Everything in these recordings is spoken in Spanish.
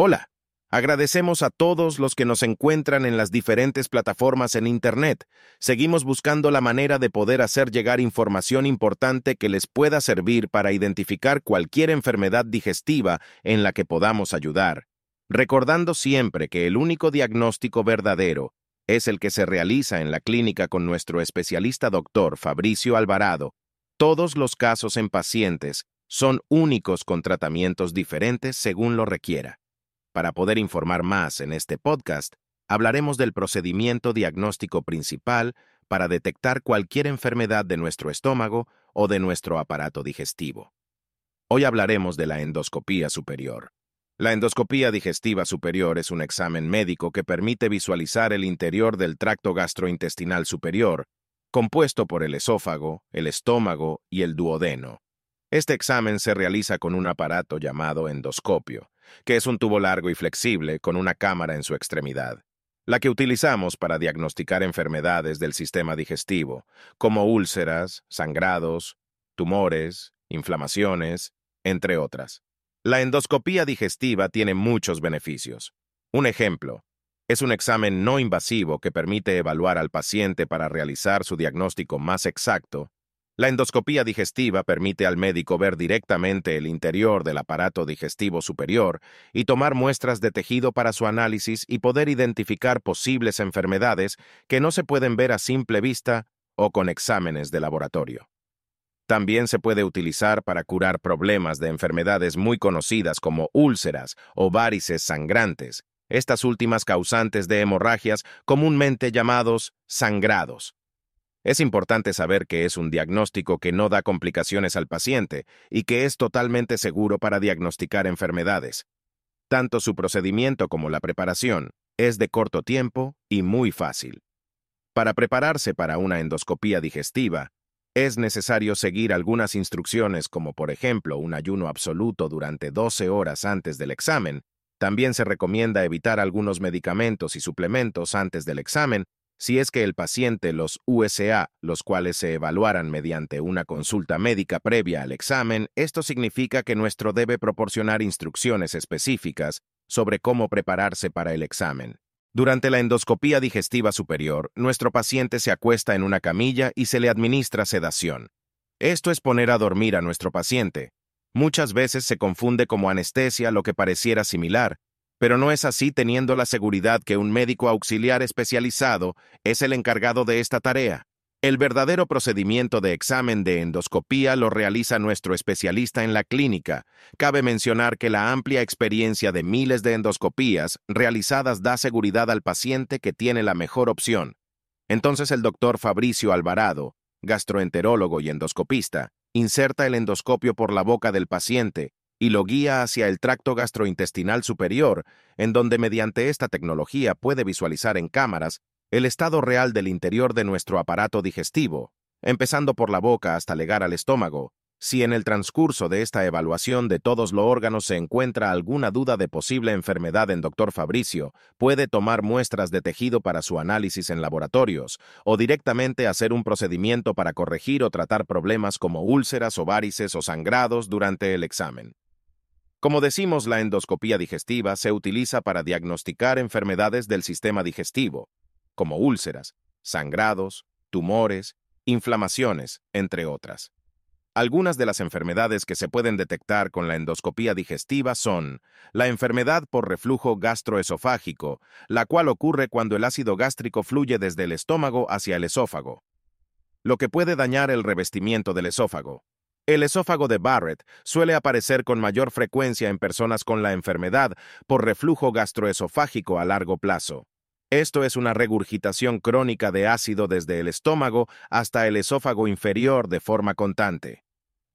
Hola, agradecemos a todos los que nos encuentran en las diferentes plataformas en Internet. Seguimos buscando la manera de poder hacer llegar información importante que les pueda servir para identificar cualquier enfermedad digestiva en la que podamos ayudar, recordando siempre que el único diagnóstico verdadero es el que se realiza en la clínica con nuestro especialista doctor Fabricio Alvarado. Todos los casos en pacientes son únicos con tratamientos diferentes según lo requiera. Para poder informar más en este podcast, hablaremos del procedimiento diagnóstico principal para detectar cualquier enfermedad de nuestro estómago o de nuestro aparato digestivo. Hoy hablaremos de la endoscopía superior. La endoscopía digestiva superior es un examen médico que permite visualizar el interior del tracto gastrointestinal superior, compuesto por el esófago, el estómago y el duodeno. Este examen se realiza con un aparato llamado endoscopio, que es un tubo largo y flexible con una cámara en su extremidad, la que utilizamos para diagnosticar enfermedades del sistema digestivo, como úlceras, sangrados, tumores, inflamaciones, entre otras. La endoscopía digestiva tiene muchos beneficios. Un ejemplo, es un examen no invasivo que permite evaluar al paciente para realizar su diagnóstico más exacto la endoscopía digestiva permite al médico ver directamente el interior del aparato digestivo superior y tomar muestras de tejido para su análisis y poder identificar posibles enfermedades que no se pueden ver a simple vista o con exámenes de laboratorio. También se puede utilizar para curar problemas de enfermedades muy conocidas como úlceras o varices sangrantes, estas últimas causantes de hemorragias comúnmente llamados sangrados. Es importante saber que es un diagnóstico que no da complicaciones al paciente y que es totalmente seguro para diagnosticar enfermedades. Tanto su procedimiento como la preparación es de corto tiempo y muy fácil. Para prepararse para una endoscopía digestiva, es necesario seguir algunas instrucciones como por ejemplo un ayuno absoluto durante 12 horas antes del examen. También se recomienda evitar algunos medicamentos y suplementos antes del examen si es que el paciente los USA, los cuales se evaluaran mediante una consulta médica previa al examen, esto significa que nuestro debe proporcionar instrucciones específicas sobre cómo prepararse para el examen. Durante la endoscopía digestiva superior, nuestro paciente se acuesta en una camilla y se le administra sedación. Esto es poner a dormir a nuestro paciente. Muchas veces se confunde como anestesia lo que pareciera similar, pero no es así teniendo la seguridad que un médico auxiliar especializado es el encargado de esta tarea. El verdadero procedimiento de examen de endoscopía lo realiza nuestro especialista en la clínica. Cabe mencionar que la amplia experiencia de miles de endoscopías realizadas da seguridad al paciente que tiene la mejor opción. Entonces el doctor Fabricio Alvarado, gastroenterólogo y endoscopista, inserta el endoscopio por la boca del paciente y lo guía hacia el tracto gastrointestinal superior, en donde mediante esta tecnología puede visualizar en cámaras el estado real del interior de nuestro aparato digestivo, empezando por la boca hasta llegar al estómago. Si en el transcurso de esta evaluación de todos los órganos se encuentra alguna duda de posible enfermedad en Dr. Fabricio, puede tomar muestras de tejido para su análisis en laboratorios o directamente hacer un procedimiento para corregir o tratar problemas como úlceras o varices o sangrados durante el examen. Como decimos, la endoscopía digestiva se utiliza para diagnosticar enfermedades del sistema digestivo, como úlceras, sangrados, tumores, inflamaciones, entre otras. Algunas de las enfermedades que se pueden detectar con la endoscopía digestiva son la enfermedad por reflujo gastroesofágico, la cual ocurre cuando el ácido gástrico fluye desde el estómago hacia el esófago, lo que puede dañar el revestimiento del esófago, el esófago de Barrett suele aparecer con mayor frecuencia en personas con la enfermedad por reflujo gastroesofágico a largo plazo. Esto es una regurgitación crónica de ácido desde el estómago hasta el esófago inferior de forma constante.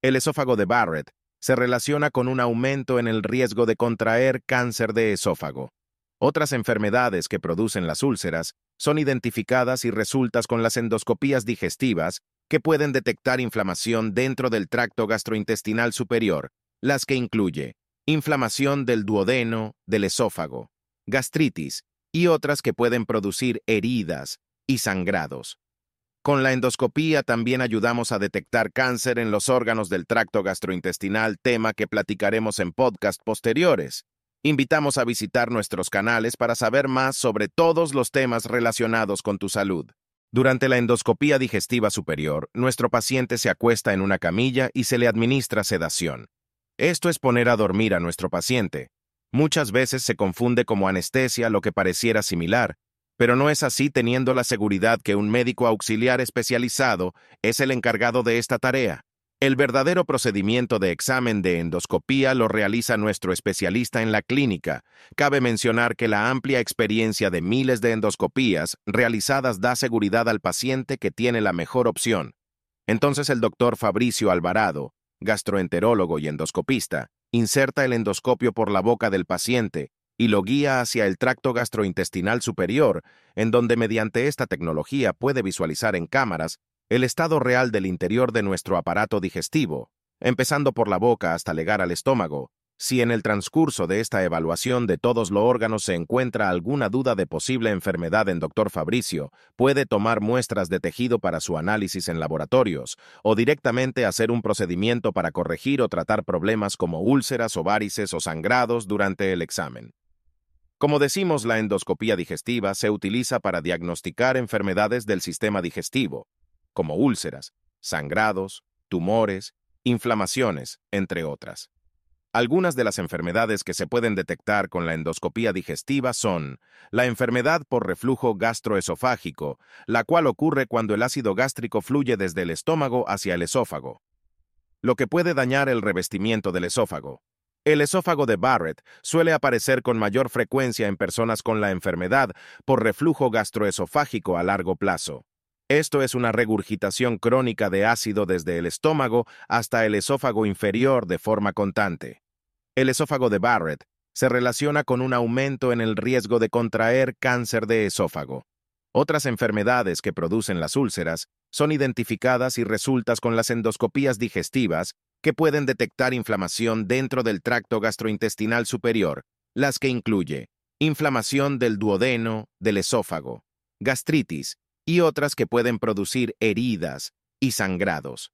El esófago de Barrett se relaciona con un aumento en el riesgo de contraer cáncer de esófago. Otras enfermedades que producen las úlceras son identificadas y resultas con las endoscopías digestivas que pueden detectar inflamación dentro del tracto gastrointestinal superior, las que incluye inflamación del duodeno, del esófago, gastritis y otras que pueden producir heridas y sangrados. Con la endoscopía también ayudamos a detectar cáncer en los órganos del tracto gastrointestinal, tema que platicaremos en podcast posteriores. Invitamos a visitar nuestros canales para saber más sobre todos los temas relacionados con tu salud. Durante la endoscopía digestiva superior, nuestro paciente se acuesta en una camilla y se le administra sedación. Esto es poner a dormir a nuestro paciente. Muchas veces se confunde como anestesia lo que pareciera similar, pero no es así teniendo la seguridad que un médico auxiliar especializado es el encargado de esta tarea. El verdadero procedimiento de examen de endoscopía lo realiza nuestro especialista en la clínica. Cabe mencionar que la amplia experiencia de miles de endoscopías realizadas da seguridad al paciente que tiene la mejor opción. Entonces el doctor Fabricio Alvarado, gastroenterólogo y endoscopista, inserta el endoscopio por la boca del paciente y lo guía hacia el tracto gastrointestinal superior, en donde mediante esta tecnología puede visualizar en cámaras el estado real del interior de nuestro aparato digestivo, empezando por la boca hasta llegar al estómago, si en el transcurso de esta evaluación de todos los órganos se encuentra alguna duda de posible enfermedad en Dr. Fabricio, puede tomar muestras de tejido para su análisis en laboratorios o directamente hacer un procedimiento para corregir o tratar problemas como úlceras o varices o sangrados durante el examen. Como decimos, la endoscopía digestiva se utiliza para diagnosticar enfermedades del sistema digestivo, como úlceras, sangrados, tumores, inflamaciones, entre otras. Algunas de las enfermedades que se pueden detectar con la endoscopía digestiva son la enfermedad por reflujo gastroesofágico, la cual ocurre cuando el ácido gástrico fluye desde el estómago hacia el esófago, lo que puede dañar el revestimiento del esófago. El esófago de Barrett suele aparecer con mayor frecuencia en personas con la enfermedad por reflujo gastroesofágico a largo plazo. Esto es una regurgitación crónica de ácido desde el estómago hasta el esófago inferior de forma constante. El esófago de Barrett se relaciona con un aumento en el riesgo de contraer cáncer de esófago. Otras enfermedades que producen las úlceras son identificadas y resultas con las endoscopías digestivas que pueden detectar inflamación dentro del tracto gastrointestinal superior, las que incluye inflamación del duodeno, del esófago, gastritis, y otras que pueden producir heridas y sangrados.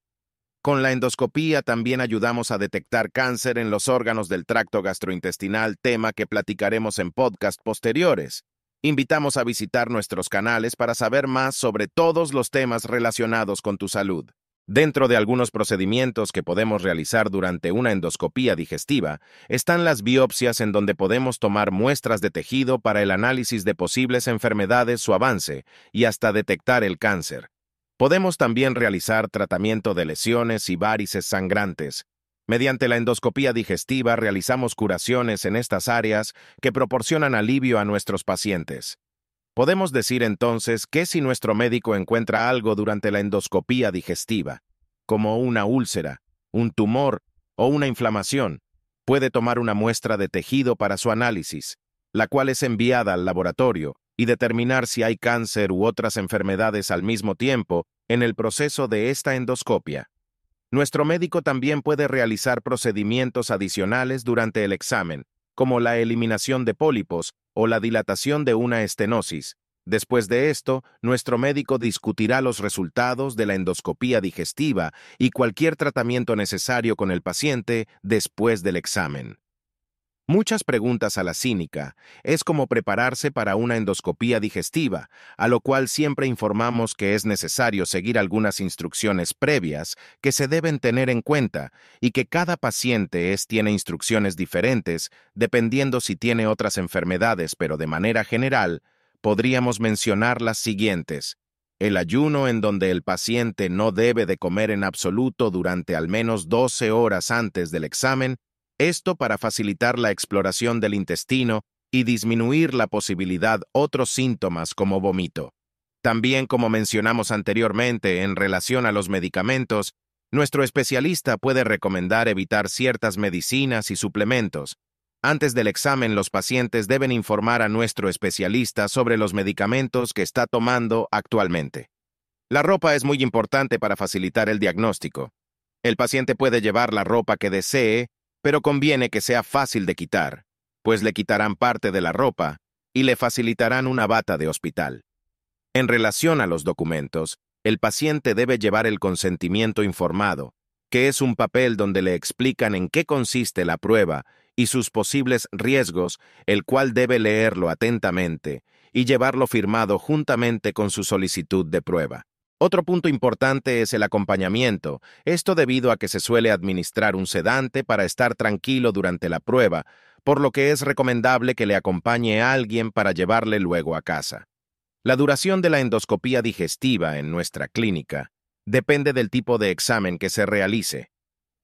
Con la endoscopía también ayudamos a detectar cáncer en los órganos del tracto gastrointestinal, tema que platicaremos en podcast posteriores. Invitamos a visitar nuestros canales para saber más sobre todos los temas relacionados con tu salud. Dentro de algunos procedimientos que podemos realizar durante una endoscopía digestiva están las biopsias en donde podemos tomar muestras de tejido para el análisis de posibles enfermedades o avance y hasta detectar el cáncer. Podemos también realizar tratamiento de lesiones y varices sangrantes. Mediante la endoscopía digestiva realizamos curaciones en estas áreas que proporcionan alivio a nuestros pacientes. Podemos decir entonces que si nuestro médico encuentra algo durante la endoscopía digestiva, como una úlcera, un tumor o una inflamación, puede tomar una muestra de tejido para su análisis, la cual es enviada al laboratorio, y determinar si hay cáncer u otras enfermedades al mismo tiempo en el proceso de esta endoscopia. Nuestro médico también puede realizar procedimientos adicionales durante el examen, como la eliminación de pólipos o la dilatación de una estenosis. Después de esto, nuestro médico discutirá los resultados de la endoscopía digestiva y cualquier tratamiento necesario con el paciente después del examen. Muchas preguntas a la cínica es cómo prepararse para una endoscopía digestiva, a lo cual siempre informamos que es necesario seguir algunas instrucciones previas que se deben tener en cuenta y que cada paciente es, tiene instrucciones diferentes dependiendo si tiene otras enfermedades, pero de manera general, podríamos mencionar las siguientes. El ayuno en donde el paciente no debe de comer en absoluto durante al menos 12 horas antes del examen esto para facilitar la exploración del intestino y disminuir la posibilidad otros síntomas como vómito. También, como mencionamos anteriormente en relación a los medicamentos, nuestro especialista puede recomendar evitar ciertas medicinas y suplementos. Antes del examen, los pacientes deben informar a nuestro especialista sobre los medicamentos que está tomando actualmente. La ropa es muy importante para facilitar el diagnóstico. El paciente puede llevar la ropa que desee pero conviene que sea fácil de quitar, pues le quitarán parte de la ropa y le facilitarán una bata de hospital. En relación a los documentos, el paciente debe llevar el consentimiento informado, que es un papel donde le explican en qué consiste la prueba y sus posibles riesgos, el cual debe leerlo atentamente y llevarlo firmado juntamente con su solicitud de prueba. Otro punto importante es el acompañamiento, esto debido a que se suele administrar un sedante para estar tranquilo durante la prueba, por lo que es recomendable que le acompañe a alguien para llevarle luego a casa. La duración de la endoscopía digestiva en nuestra clínica depende del tipo de examen que se realice.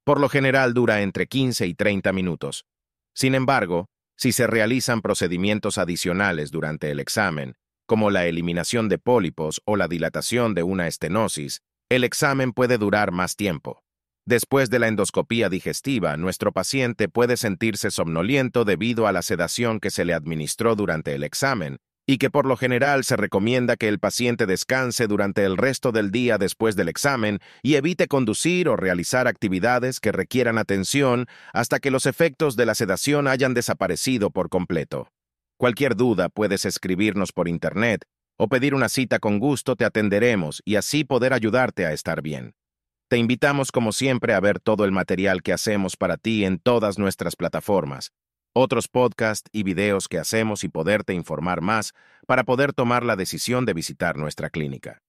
Por lo general dura entre 15 y 30 minutos. Sin embargo, si se realizan procedimientos adicionales durante el examen, como la eliminación de pólipos o la dilatación de una estenosis, el examen puede durar más tiempo. Después de la endoscopía digestiva, nuestro paciente puede sentirse somnoliento debido a la sedación que se le administró durante el examen, y que por lo general se recomienda que el paciente descanse durante el resto del día después del examen y evite conducir o realizar actividades que requieran atención hasta que los efectos de la sedación hayan desaparecido por completo. Cualquier duda puedes escribirnos por Internet o pedir una cita con gusto, te atenderemos y así poder ayudarte a estar bien. Te invitamos como siempre a ver todo el material que hacemos para ti en todas nuestras plataformas, otros podcasts y videos que hacemos y poderte informar más para poder tomar la decisión de visitar nuestra clínica.